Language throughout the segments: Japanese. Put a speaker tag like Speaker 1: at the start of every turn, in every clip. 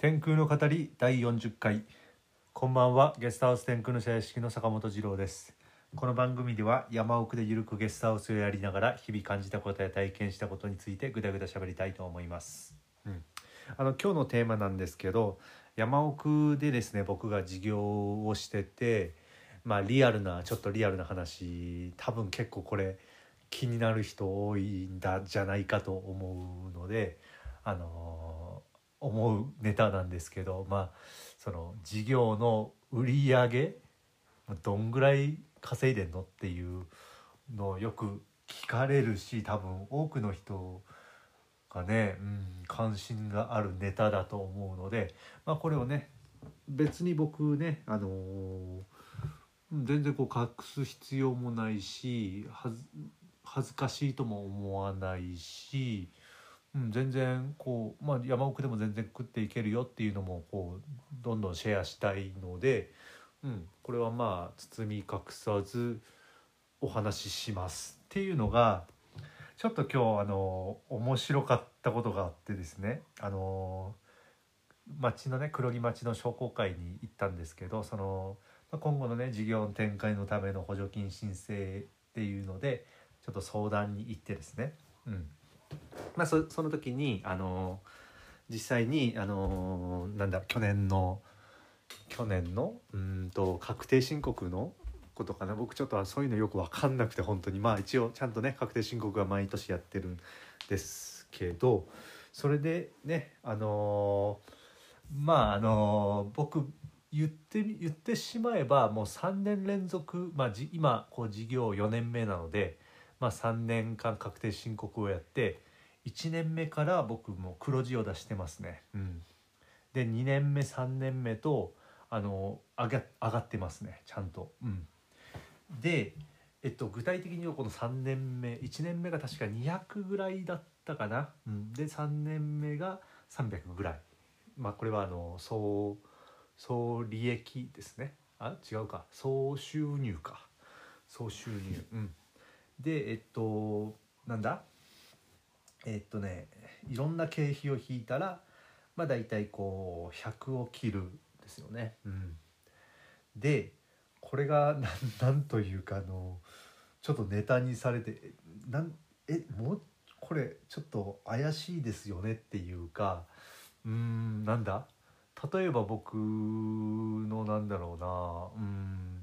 Speaker 1: 天空の語り第40回。こんばんはゲストハウス天空の社屋敷の坂本二郎です。この番組では山奥でゆるくゲストハウスをやりながら日々感じたことや体験したことについてぐだぐだ喋りたいと思います、うん、あの今日のテーマなんですけど山奥でですね僕が授業をしててまあリアルなちょっとリアルな話多分結構これ気になる人多いんだじゃないかと思うのであのー思うネタなんですけどまあその事業の売り上げどんぐらい稼いでんのっていうのをよく聞かれるし多分多くの人がね、うん、関心があるネタだと思うので、まあ、これをね別に僕ね、あのー全然こう隠す必要もないし恥ずかしいとも思わないし、うん、全然こう、まあ、山奥でも全然食っていけるよっていうのもこうどんどんシェアしたいので、うん、これはまあ包み隠さずお話ししますっていうのがちょっと今日あの面白かったことがあってですねあの町のね黒木町の商工会に行ったんですけどその今後のね事業の展開のための補助金申請っていうのでちょっと相談に行ってですね、うん。まあ、その時にあの実際にあのなんだ去年の去年のうんと確定申告のことかな。僕ちょっとそういうのよく分かんなくて本当に。まあ一応ちゃんとね確定申告は毎年やってるんですけどそれでねあのまああの僕言って言ってしまえばもう3年連続、まあ、じ今こう事業4年目なので、まあ、3年間確定申告をやって1年目から僕も黒字を出してますね。うん、で2年目3年目とあの上が上がってますね。ちゃんと。うん、で、えっと、具体的にはこの3年目1年目が確か200ぐらいだったかな。うん、で3年目が300ぐらい。まあこれはあの総総利益ですね。あ？違うか。総収入か。総収入。うん。でえっとなんだ？えっとねいろんな経費を引いたらまあ大体こう100を切るですよね。うん。でこれがなんなんというかあのちょっとネタにされてえなんえもうこれちょっと怪しいですよねっていうかうーんなんだ？例えば僕のなんだろうなうん、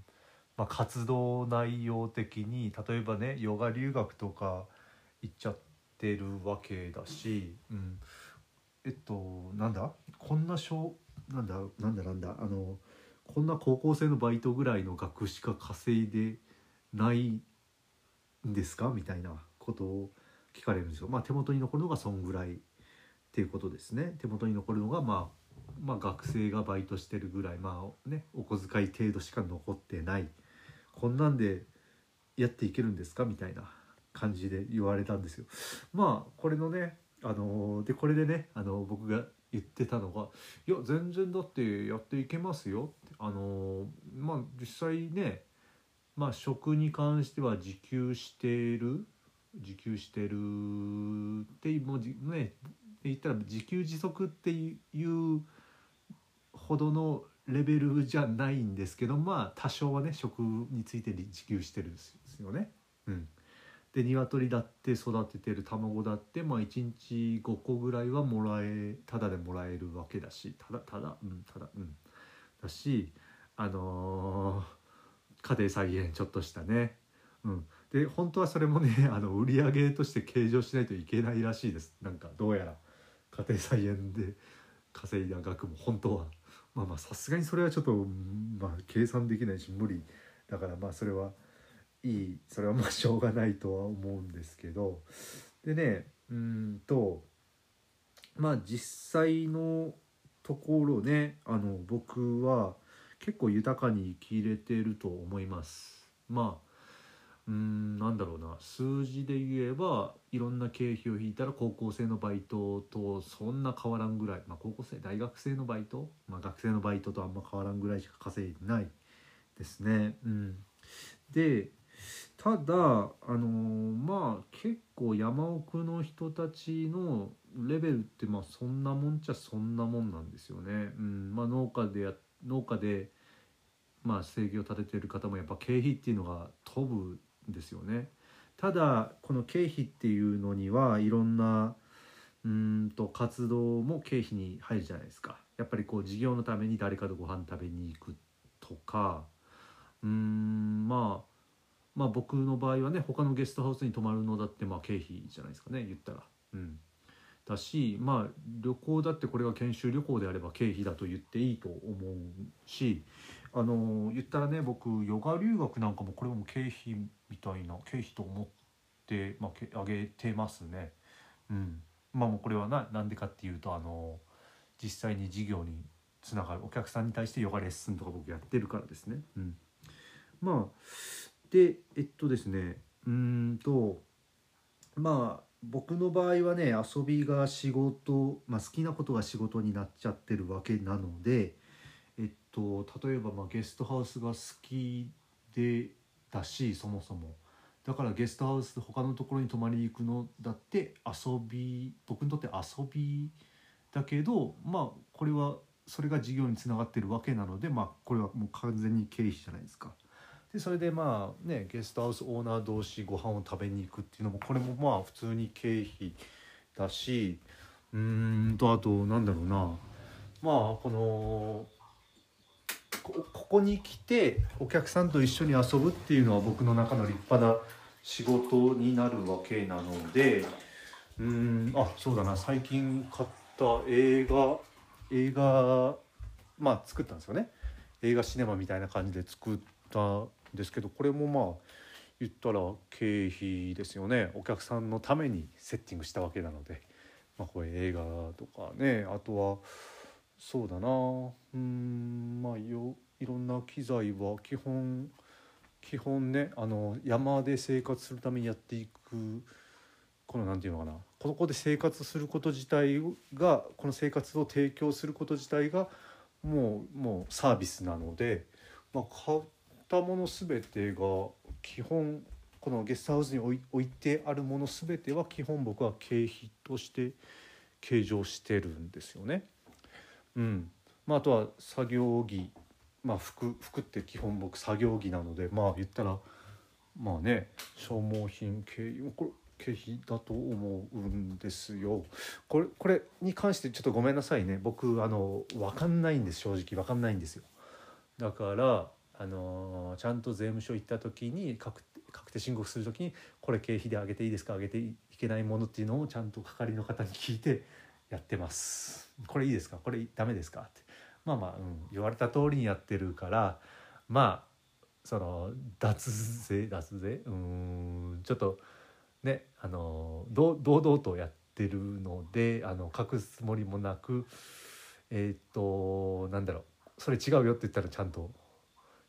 Speaker 1: まあ、活動内容的に例えばねヨガ留学とか行っちゃってるわけだし、うん、えっとなんだ？こんな小なんだ？なんだ？なんだ？あのこんな高校生のバイトぐらいの額しか稼いでないんですか？みたいなことを聞かれるんですよ。まあ手元に残るのがそんぐらいっていうことですね。手元に残るのがまあまあ、学生がバイトしてるぐらいまあねお小遣い程度しか残ってない。こんなんでやっていけるんですか？みたいな感じで言われたんですよ。まあこれのねあのでこれでねあの僕が言ってたのが「いや全然だってやっていけますよ」ってあのまあ実際ねまあ食に関しては自給してる自給してるってもうね言ったら自給自足っていうほどのレベルじゃないんですけどまあ多少はね食について自給してるんですよね。うん、で鶏だって育ててる卵だってまあ1日5個ぐらいはもらえただでもらえるわけだしただただうんただうんだしあのー家庭菜園ちょっとしたね。うん、で本当はそれもね あの売り上げとして計上しないといけないらしいですなんかどうやら家庭菜園で稼いだ額も本当はまあまあさすがにそれはちょっと、まあ、計算できないし無理。だからまあそれはいいそれはまあ しょうがないとは思うんですけど。でねうんとまあ実際のところねあの僕は結構豊かに生きれてると思います。まあうんなんだろうな。数字で言えばいろんな経費を引いたら高校生のバイトとそんな変わらんぐらい、まあ、高校生大学生のバイト、まあ、学生のバイトとあんま変わらんぐらいしか稼いでない。ですね。うん、でただあのまあ結構山奥の人たちのレベルってまあそんなもんちゃそんなもんなんですよね。うん。まあ、農家でや農家でまあ生計を立ててる方もやっぱ経費っていうのが飛ぶですよね。ただこの経費っていうのにはいろんなうんと活動も経費に入るじゃないですか。やっぱりこう事業のために誰かとご飯食べに行くとかうんまあまあ僕の場合はね他のゲストハウスに泊まるのだってまあ経費じゃないですかね言ったら。うんだしまあ旅行だってこれが研修旅行であれば経費だと言っていいと思うしあの言ったらね僕ヨガ留学なんかもこれも経費みたいな経費と思って、まあ、け上げてますね。うん、まあもうこれはななんでかっていうとあの実際に事業につながるお客さんに対してヨガレッスンとか僕やってるからですね。うん、まあでえっとですねうんとまあ僕の場合はね遊びが仕事、まあ、好きなことが仕事になっちゃってるわけなのでと例えばまあゲストハウスが好きでだしそもそもだからゲストハウス他のところに泊まりに行くのだって遊び僕にとって遊びだけどまあこれはそれが事業につながってるわけなのでまあこれはもう完全に経費じゃないですか。でそれでまあねゲストハウスオーナー同士ご飯を食べに行くっていうのもこれもまあ普通に経費だしうーんとあとなんだろうなまあこのここに来てお客さんと一緒に遊ぶっていうのは僕の中の立派な仕事になるわけなのでうんあそうだな。最近買った映画映画まあ作ったんですよね。映画シネマみたいな感じで作ったんですけどこれもまあ言ったら経費ですよね。お客さんのためにセッティングしたわけなので、まあ、これ映画とかね。あとはそうだな。うんまあよいろんな機材は基本基本ねあの山で生活するためにやっていくこのなんていうのかなここで生活すること自体がこの生活を提供すること自体がもうもうサービスなので、まあ、買ったもの全てが基本このゲストハウスに置い置いてあるもの全ては基本僕は経費として計上してるんですよね。うんまあ、あとは作業着、まあ、服服って基本僕作業着なのでまあ言ったらまあね消耗品経これ経費だと思うんですよ。これこれに関してちょっとごめんなさいね僕あの分かんないんです正直分かんないんですよ。だからあのちゃんと税務署行った時に確確定申告する時にこれ経費で上げていいですか？上げていけないものっていうのをちゃんと係の方に聞いてやってます。これいいですか？これダメですか？ってまあまあ、うん、言われた通りにやってるからまあその脱税脱税？うんちょっとねあの堂々とやってるのであの隠すつもりもなくえーっとなんだろうそれ違うよって言ったらちゃんと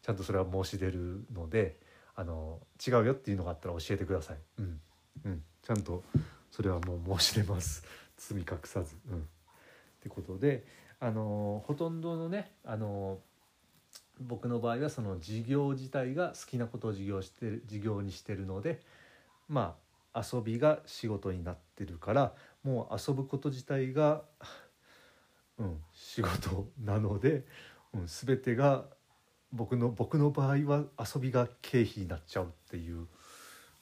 Speaker 1: ちゃんとそれは申し出るのであの違うよっていうのがあったら教えてください。うんうん、ちゃんとそれはもう申し出ます罪隠さず。うん、ってことであのほとんどのねあの僕の場合はその事業自体が好きなことを事業してる事業にしてるのでまあ遊びが仕事になってるからもう遊ぶこと自体が、うん、仕事なので、うん、全てが僕の僕の場合は遊びが経費になっちゃうっていう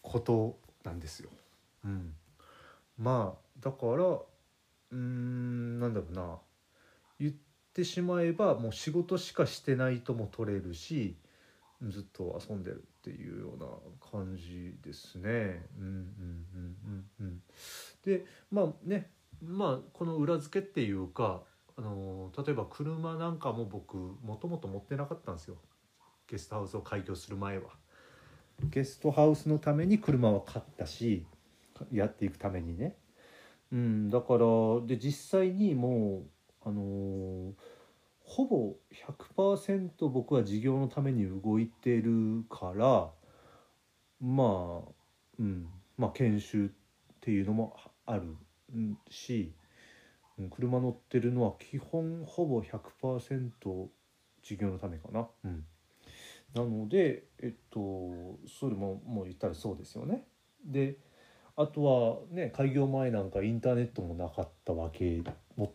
Speaker 1: ことなんですよ。うん、まあだからうーんなんだろうなってしまえばもう仕事しかしてないとも取れるしずっと遊んでるっていうような感じですね。うんうんうんうんうん、でまあねまあこの裏付けっていうかあの例えば車なんかも僕もともと持ってなかったんですよゲストハウスを開業する前は。ゲストハウスのために車は買ったしやっていくためにね。うん、だからで実際にもうあのーほぼ100%僕は事業のために動いてるからまあうんまあ研修っていうのもあるし、ん車乗ってるのは基本ほぼ100%事業のためかな。うん、なのでえっとそれももう言ったらそうですよね。であとはね開業前なんかインターネットもなかったわけも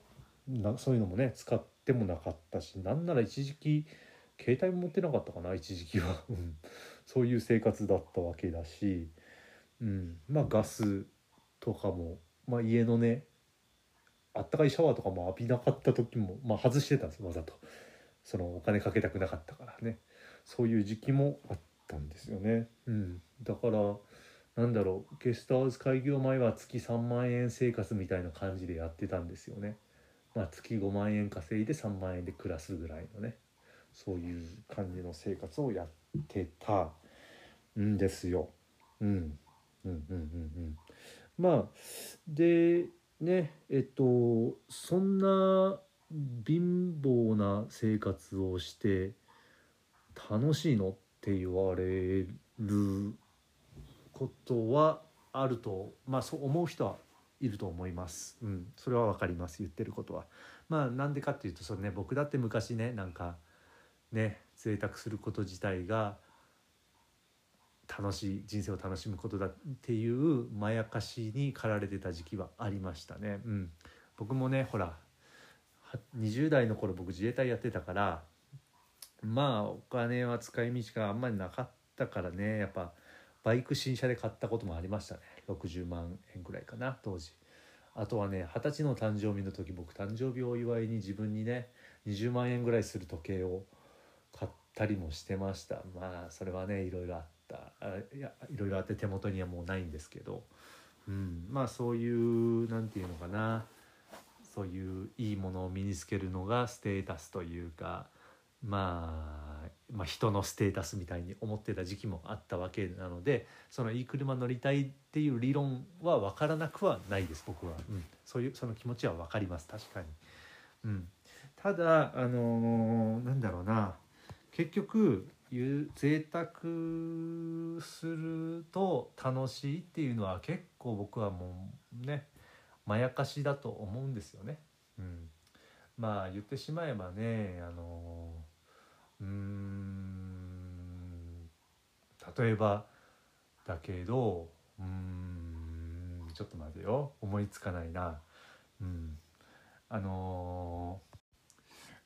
Speaker 1: なそういうのもね使ってもなかったしなんなら一時期携帯も持ってなかったかな一時期は。そういう生活だったわけだし、うん、まあガスとかも、まあ、家のねあったかいシャワーとかも浴びなかった時も、まあ、外してたんですわざと。そのお金かけたくなかったからね。そういう時期もあったんですよね、うん、だからなんだろうゲストハウス開業前は月3万円生活みたいな感じでやってたんですよね、まあ、月5万円稼いで3万円で暮らすぐらいのねそういう感じの生活をやってたんですよ。うん、うんうんうんうんまあでねえっとそんな貧乏な生活をして楽しいのって言われることはあるとまあそう思う人はいると思います。うん、それはわかります言ってることは。まあなんでかっていうとそれね僕だって昔ねなんかね贅沢すること自体が楽しい人生を楽しむことだっていうまやかしに駆られてた時期はありましたね。うん、僕もねほら20代の頃僕自衛隊やってたからまあお金は使い道があんまりなかったからねやっぱバイク新車で買ったこともありましたね。60万円ぐらいかな当時。あとはね二十歳の誕生日の時僕誕生日をお祝いに自分にね20万円ぐらいする時計を買ったりもしてました。まあそれはねいろいろあった。あいやいろいろあって手元にはもうないんですけど、うん、まあそういうなんていうのかな。そういういいものを身につけるのがステータスというか、まあ、まあ人のステータスみたいに思ってた時期もあったわけなのでそのいい車乗りたいっていう理論は分からなくはないです僕は、うん、そういうその気持ちは分かります。確かに。うん、ただあのーなんだろうな。結局贅沢すると楽しいっていうのは結構僕はもうねまやかしだと思うんですよね。うん、まあ言ってしまえばねあのうん。例えばだけどうーんちょっと待てよ。思いつかないな。うん、あの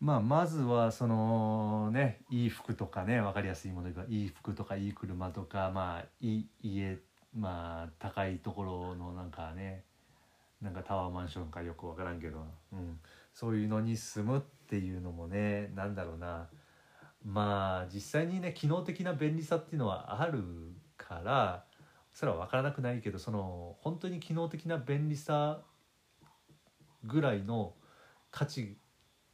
Speaker 1: まあまずはそのねいい服とかね分かりやすいものでいい服とかいい車とかまあいい家まあ高いところのなんかねなんかタワーマンションかよく分からんけど、うん、そういうのに住むっていうのもねなんだろうな。まあ実際にね機能的な便利さっていうのはあるからそれは分からなくないけどその本当に機能的な便利さぐらいの価値、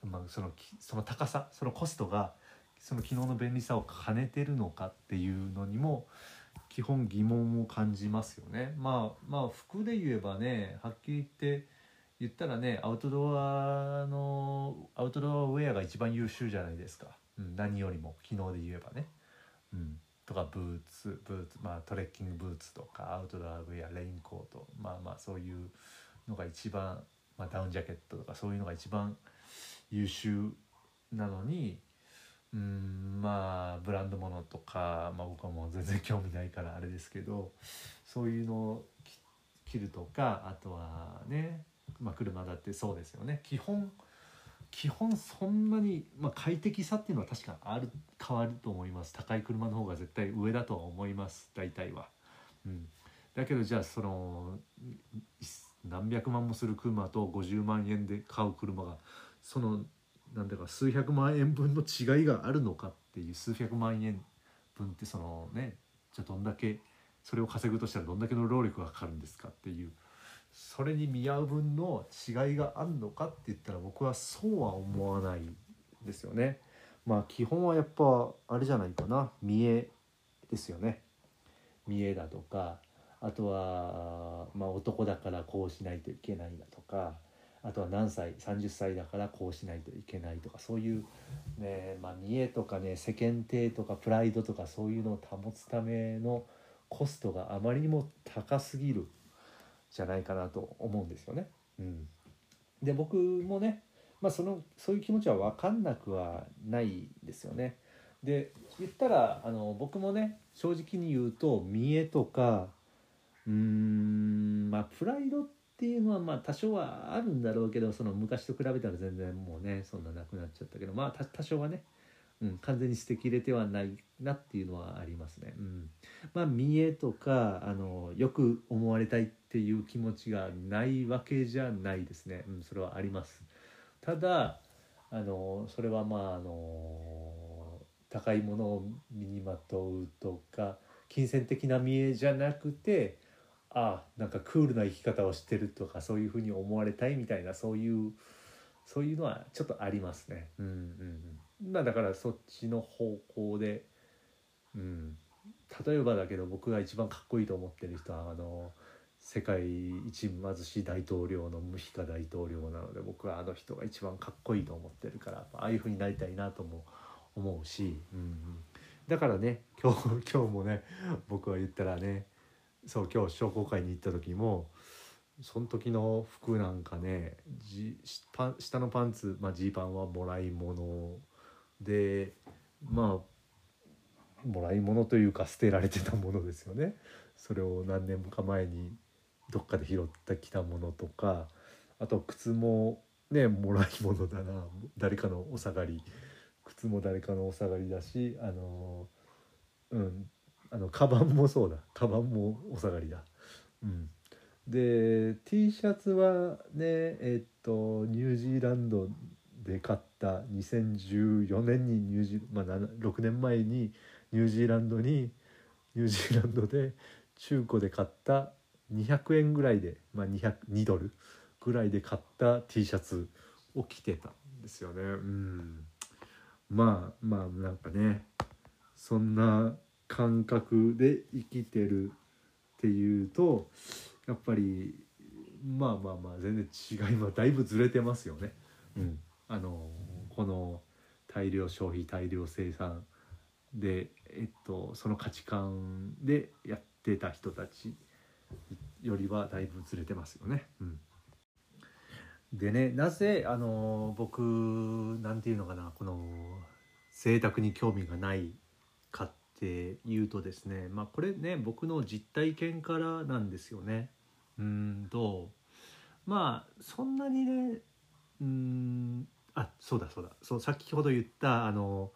Speaker 1: まあ、そのその高さそのコストがその機能の便利さを兼ねてるのかっていうのにも基本疑問を感じますよね。まあまあ服で言えばねはっきり言って言ったらねアウトドアのアウトドアウェアが一番優秀じゃないですか、何よりも機能で言えばね。うん、とかブーツブーツまあトレッキングブーツとかアウトドアウェアレインコートまあまあそういうのが一番、まあ、ダウンジャケットとかそういうのが一番優秀なのにうんまあブランド物とか、まあ、僕はもう全然興味ないからあれですけどそういうのを着着るとかあとはね、まあ、車だってそうですよね基本基本そんなに、まあ、快適さっていうのは確かある変わると思います。高い車の方が絶対上だとは思います。大体は。うん、だけどじゃあその何百万もする車と50万円で買う車がそのなんだか数百万円分の違いがあるのかっていう数百万円分ってそのねじゃあどんだけそれを稼ぐとしたらどんだけの労力がかかるんですかっていうそれに見合う分の違いがあるのかって言ったら僕はそうは思わないですよね。まあ基本はやっぱあれじゃないかな見栄ですよね。見栄だとかあとは、まあ、男だからこうしないといけないだとかあとは何歳30歳だからこうしないといけないとかそういう、ねまあ、見栄とかね世間体とかプライドとかそういうのを保つためのコストがあまりにも高すぎるじゃないかなと思うんですよね。うん、で僕もね、まあ、そのそういう気持ちは分かんなくはないですよね。で言ったらあの僕もね正直に言うと見栄とかうーんまあプライドっていうのはまあ多少はあるんだろうけどその昔と比べたら全然もうねそんななくなっちゃったけどまあ多少はね、うん、完全に捨てきれてはないなっていうのはありますね。うん、まあ見栄とかあのよく思われたいっていう気持ちがないわけじゃないですね。うん、それはあります。ただあのそれはまああの高いものを身にまとうとか金銭的な見栄じゃなくてあなんかクールな生き方をしてるとかそういうふうに思われたいみたいなそういうそういうのはちょっとありますね。うんうん、まあだからそっちの方向で、うん、例えばだけど僕が一番かっこいいと思ってる人はあの世界一貧しい大統領のムヒカ大統領なので僕はあの人が一番かっこいいと思ってるからああいうふうになりたいなとも思うし、うんうん、だからね今日 今日もね僕は言ったらねそう今日商工会に行った時もその時の服なんかねじパン下のパンツ、まあ、ジーパンはもらい物でまあもらい物というか捨てられてたものですよね。それを何年か前にどっかで拾ってきたものとかあと靴もねもらい物だな。誰かのお下がり。靴も誰かのお下がりだしあのうんあのカバンもそうだ。カバンもお下がりだ。うん、で T シャツはねえっとニュージーランドで買った。2014年にニュージー、まあ、6年前にニュージーランドにニュージーランドで中古で買った200円ぐらいで、まあ、202ドルぐらいで買った T シャツを着てたんですよね。うんまあまあなんかねそんな感覚で生きてるっていうとやっぱりまあまあまあ全然違いはだいぶずれてますよね。うん、あのこの大量消費大量生産で、えっと、その価値観でやってた人たちよりはだいぶずれてますよね。うんでねなぜあの僕なんていうのかなこの贅沢に興味がないかっていうとですねまあこれね僕の実体験からなんですよね。うんとまあそんなにねうんあそうだそうだそう先ほど言ったあの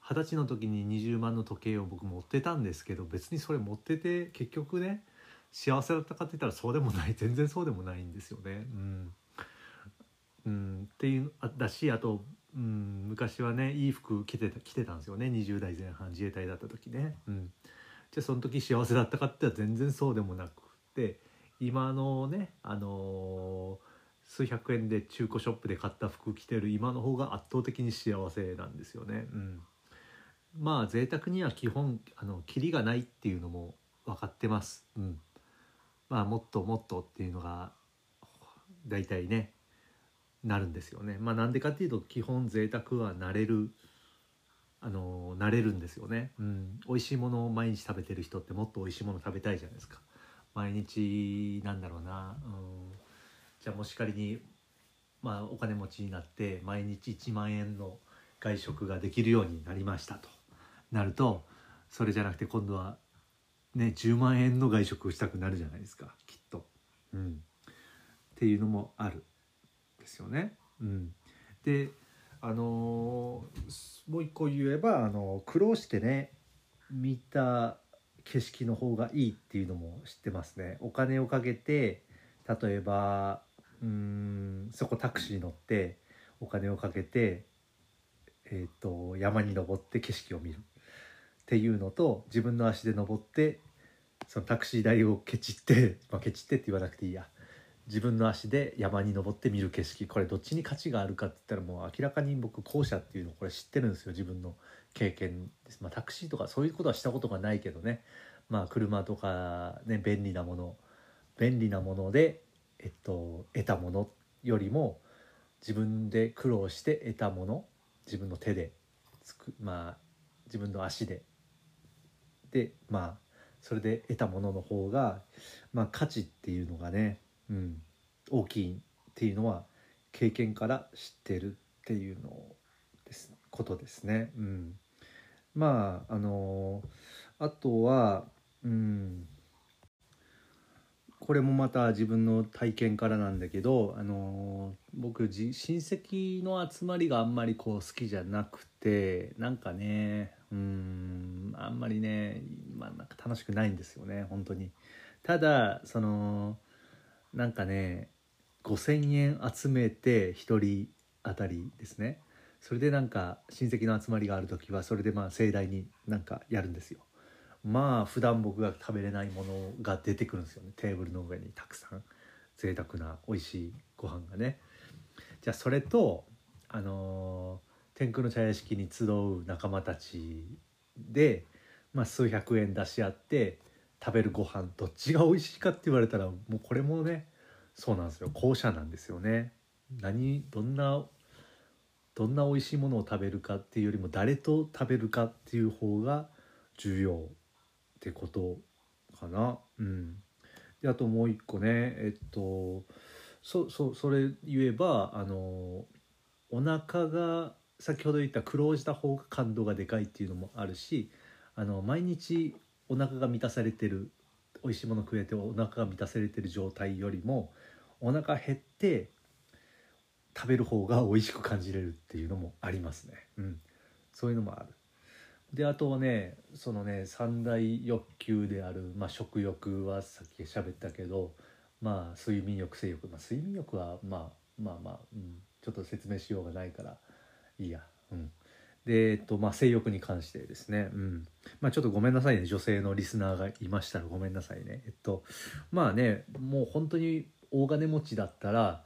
Speaker 1: 二十歳の時に20万の時計を僕持ってたんですけど別にそれ持ってて結局ね幸せだったかって言ったらそうでもない 全然そうでもないんですよね。うんうん、っていうあだしあと、うん、昔はねいい服着てた着てたんですよね20代前半自衛隊だった時ね。うん、じゃあその時幸せだったかって言ったら全然そうでもなくて今のねあのー、数百円で中古ショップで買った服着てる今の方が圧倒的に幸せなんですよね。うん、まあ贅沢には基本あのキリがないっていうのも分かってます。うん、まあもっともっとっていうのが大体ねなるんですよね。まあなんでかっていうと基本贅沢はなれるあのなれるんですよね。うん、美味しいものを毎日食べてる人ってもっと美味しいもの食べたいじゃないですか。毎日なんだろうな、うん、じゃあもし仮にまあお金持ちになって毎日1万円の外食ができるようになりましたとなるとそれじゃなくて今度はね10万円の外食をしたくなるじゃないですかきっと。うん、っていうのもあるですよね。うん、であのー、もう一個言えばあの苦労してね見た景色の方がいいっていうのも知ってますね。お金をかけて例えばうんそこタクシー乗ってお金をかけて、えーと、山に登って景色を見るっていうのと自分の足で登ってそのタクシー代をケチって、まあ、ケチってって言わなくていいや。自分の足で山に登って見る景色これどっちに価値があるかって言ったらもう明らかに僕後者っていうのこれ知ってるんですよ。自分の経験です、まあ、タクシーとかそういうことはしたことがないけどね。まあ車とかね便利なもの便利なものでえっと得たものよりも自分で苦労して得たもの自分の手でつくまあ自分の足ででまあそれで得たものの方がまあ価値っていうのがねうん、大きいっていうのは経験から知ってるっていうのですことですね。うん、まああのあとはうんこれもまた自分の体験からなんだけど、あの僕親戚の集まりがあんまりこう好きじゃなくてなんかねうんあんまりね、まあ、なんか楽しくないんですよね本当に。ただそのなんかね5,000円集めて1人当たりですねそれでなんか親戚の集まりがある時はそれでまあ盛大になんかやるんですよ。まあ普段僕が食べれないものが出てくるんですよねテーブルの上にたくさん贅沢な美味しいご飯がねじゃあそれとあの、天空の茶屋敷に集う仲間たちで、まあ、数百円出し合って食べるご飯どっちが美味しいかって言われたらもうこれもねそうなんですよ。後者なんですよね。何どんなどんな美味しいものを食べるかっていうよりも誰と食べるかっていう方が重要ってことかな。うん、であともう一個ねえっとそそそれ言えばあのお腹が先ほど言った苦労した方が感動がでかいっていうのもあるしあの毎日お腹が満たされてる美味しいもの食えてお腹が満たされてる状態よりもお腹減って食べる方が美味しく感じれるっていうのもありますね。うん、そういうのもある。であとはねそのね三大欲求である、まあ、食欲はさっき喋ったけど、まあ、睡眠欲性欲、まあ、睡眠欲は、まあ、まあまあ、うん、ちょっと説明しようがないからいいや。うんで、えっとまあ、性欲に関してですね、うんまあ、ちょっとごめんなさいね女性のリスナーがいましたらごめんなさいねえっとまあねもう本当に大金持ちだったら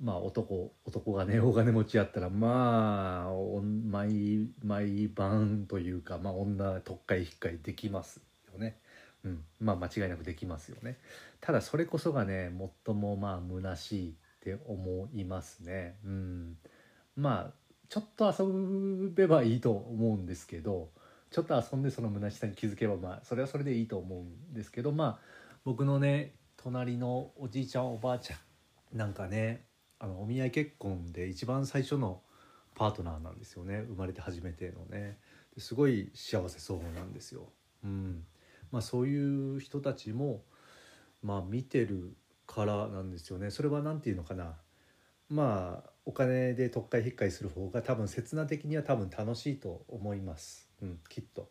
Speaker 1: まあ男男がね大金持ちやったらまあ毎毎晩というか、まあ、女特会引っかいできますよね。うん、まあ間違いなくできますよね。ただそれこそがね最もまあ虚しいって思いますね。うん、まあちょっと遊べばいいと思うんですけどちょっと遊んでその虚しさに気づけばまあそれはそれでいいと思うんですけどまあ僕のね隣のおじいちゃんおばあちゃんなんかねあのお見合い結婚で一番最初のパートナーなんですよね生まれて初めてのねすごい幸せそうなんですよ。うんまあ、そういう人たちも、まあ、見てるからなんですよね。それは何て言うのかなまあお金で特会引っかいする方が多分刹那的には多分楽しいと思います、うん、きっと。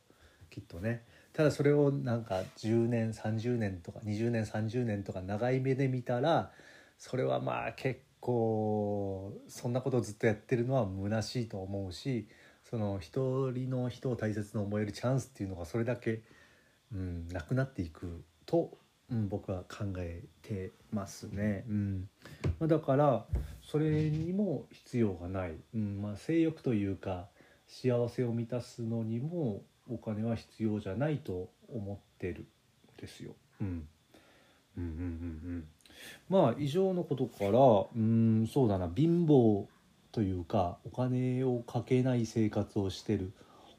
Speaker 1: きっとね。ただそれをなんか10年30年とか20年30年とか長い目で見たらそれはまあ結構そんなことをずっとやってるのは虚しいと思うしその一人の人を大切に思えるチャンスっていうのがそれだけ、うん、なくなっていくと、うん、僕は考えてますね。うん。まあ、だからそれにも必要がない、うんまあ、性欲というか幸せを満たすのにもお金は必要じゃないと思ってるんですよ。うん、うんうんうんうん。まあ以上のことからうんそうだな。貧乏というかお金をかけない生活をしてる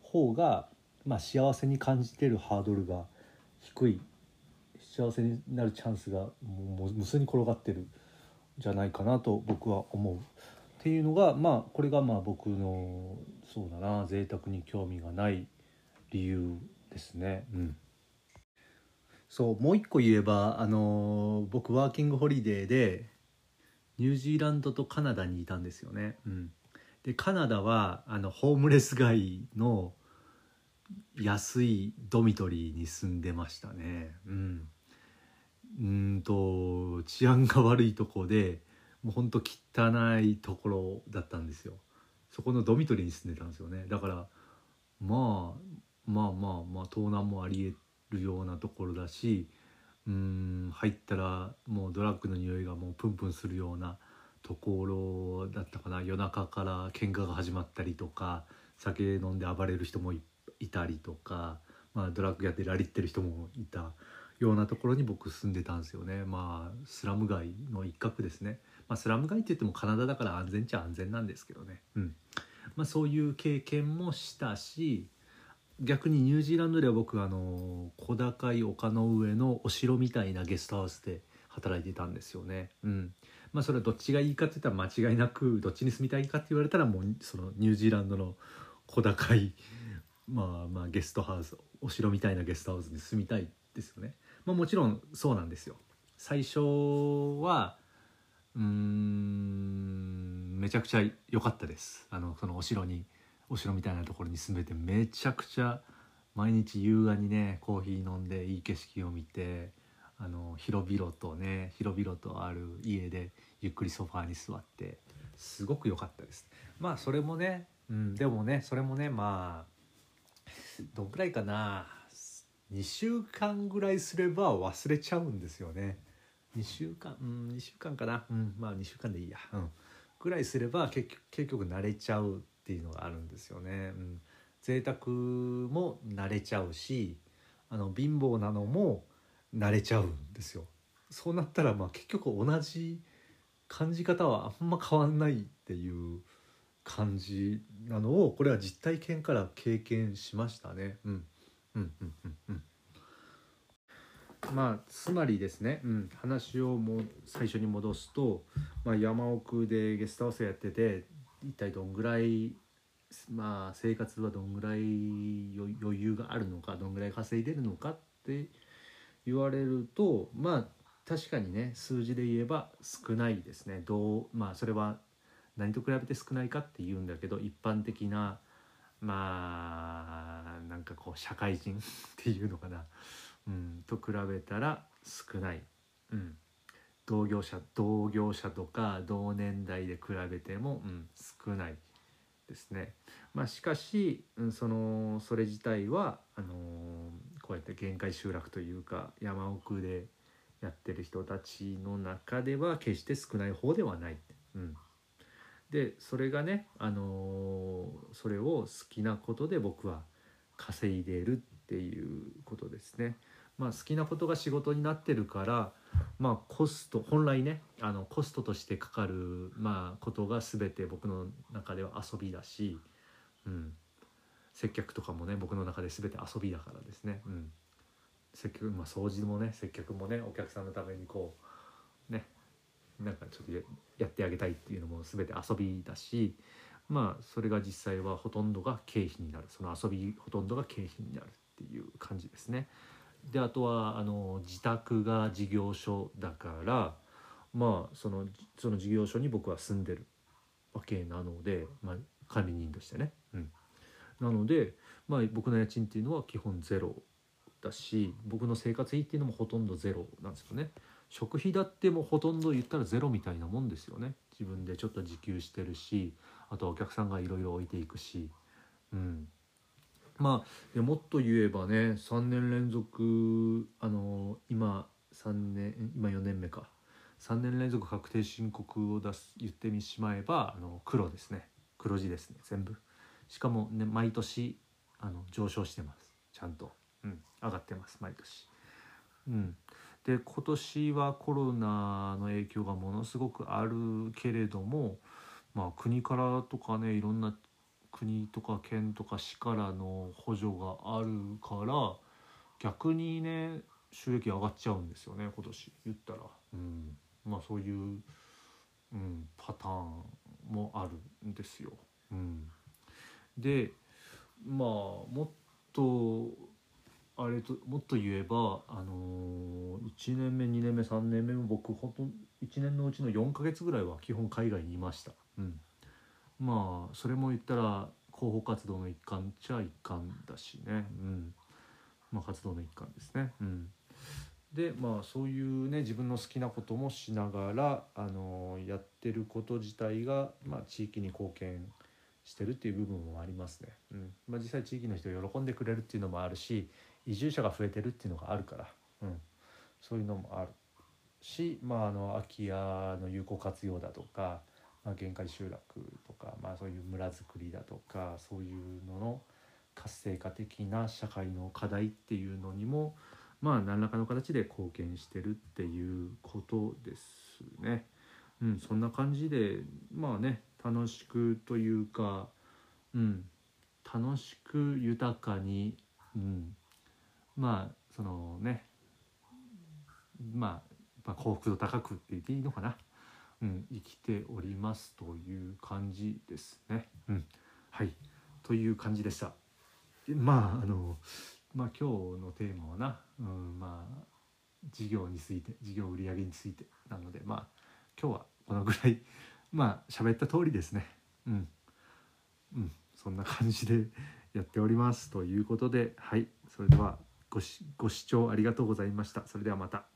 Speaker 1: 方が、まあ、幸せに感じてるハードルが低い。幸せになるチャンスがもう無数に転がってるじゃないかなと僕は思う。っていうのがまあこれがまあ僕のそうだな贅沢に興味がない理由ですね。うんそうもう一個言えばあの僕ワーキングホリデーでニュージーランドとカナダにいたんですよね。うん、でカナダはあのホームレス街の安いドミトリーに住んでましたね。うん、うんと治安が悪いとこでもうほんと汚いところだったんですよ。そこのドミトリーに住んでたんですよね。だからまあまあまあまあ盗難もありえるようなところだしうん入ったらもうドラッグの匂いがもうプンプンするようなところだったかな夜中から喧嘩が始まったりとか酒飲んで暴れる人もいたりとか、まあ、ドラッグやってラリってる人もいたようなところに僕住んでたんですよね。まあスラム街の一角ですね、まあ、スラム街って言ってもカナダだから安全っちゃ安全なんですけどね。うん。まあそういう経験もしたし逆にニュージーランドでは僕あの小高い丘の上のお城みたいなゲストハウスで働いてたんですよね。うん。まあ、それはどっちがいいかって言ったら間違いなくどっちに住みたいかって言われたらもうそのニュージーランドの小高いまあまあゲストハウスお城みたいなゲストハウスに住みたいですよね。まあ、もちろんそうなんですよ。最初はうんめちゃくちゃ良かったです。あのそのお城にお城みたいなところに住めてめちゃくちゃ毎日優雅にねコーヒー飲んでいい景色を見てあの広々とね広々とある家でゆっくりソファーに座ってすごく良かったです。まあそれもね、うん、でもねそれもねまあどんくらいかな2週間ぐらいすれば忘れちゃうんですよね。2週間？うん2週間かなうんまあ2週間でいいや。うんぐらいすれば結局結局慣れちゃうっていうのがあるんですよね。うん、贅沢も慣れちゃうしあの貧乏なのも慣れちゃうんですよ。そうなったらまあ結局同じ感じ方はあんま変わんないっていう感じなのをこれは実体験から経験しましたね。うんうんうんうんうん。まあつまりですね、うん、話をもう最初に戻すと、まあ、山奥でゲストハウスやってて一体どんぐらいまあ生活はどんぐらい余裕があるのかどんぐらい稼いでるのかって言われるとまあ確かにね数字で言えば少ないですね。どうまあそれは何と比べて少ないかって言うんだけど一般的なまあなんかこう社会人っていうのかな、うん、と比べたら少ない、うん、同業者同業者とか同年代で比べても、うん、少ないですね。まあ、しかし、うん、そのそれ自体はあのーこうやって限界集落というか山奥でやってる人たちの中では決して少ない方ではない。うん、でそれがね、あのーそれを好きなことで僕は稼いでるっていうことですね。まあ、好きなことが仕事になってるから、まあ、コスト本来ねあのコストとしてかかる、まあ、ことが全て僕の中では遊びだし、うん、接客とかもね僕の中で全て遊びだからですね。うん、接客、まあ、掃除もね接客もねお客さんのためにこうなんかちょっとやってあげたいっていうのも全て遊びだしまあそれが実際はほとんどが経費になるその遊びほとんどが経費になるっていう感じですね。であとはあの自宅が事業所だからまあそのその事業所に僕は住んでるわけなので、まあ、管理人としてね。うん、なので、まあ、僕の家賃っていうのは基本ゼロだし僕の生活費っていうのもほとんどゼロなんですよね。食費だってもうほとんど言ったらゼロみたいなもんですよね。自分でちょっと自給してるしあとお客さんがいろいろ置いていくし。うん。まあもっと言えばね3年連続あの今3年今4年目か。3年連続確定申告を出す言ってみしまえばあの黒ですね。黒字ですね全部。しかもね毎年あの上昇してます。ちゃんと、うん、上がってます毎年。うん、で今年はコロナの影響がものすごくあるけれども、まあ、国からとかねいろんな国とか県とか市からの補助があるから逆にね収益上がっちゃうんですよね今年言ったら、うん、まあそういう、うん、パターンもあるんですよ。うん、でまあもっとあれともっと言えば、あのー、1年目2年目3年目も僕本当1年のうちの4ヶ月ぐらいは基本海外にいました。うんまあそれも言ったら広報活動の一環っちゃ一環だしね、うんまあ、活動の一環ですね。うん、でまあそういうね自分の好きなこともしながら、あのやってること自体が、まあ、地域に貢献してるっていう部分もありますね。うんまあ、実際地域の人が喜んでくれるっていうのもあるし移住者が増えてるっていうのがあるから、うん、そういうのもあるし、まあ、あの空き家の有効活用だとかまあ、限界集落とか、まあ、そういう村づくりだとかそういうのの活性化的な社会の課題っていうのにもまあ何らかの形で貢献してるっていうことですね。うん、そんな感じでまあね楽しくというか、うん、楽しく豊かに、うん、まあそのねまあ、まあ、幸福度高くって言っていいのかな。うん、生きておりますという感じですね。うん、はいという感じでした。まああのまあ今日のテーマはな、うん、まあ事業について事業売上についてなのでまあ今日はこのぐらい まあ喋った通りですねうんうんそんな感じでやっておりますということではいそれではご視聴ありがとうございましたそれではまた。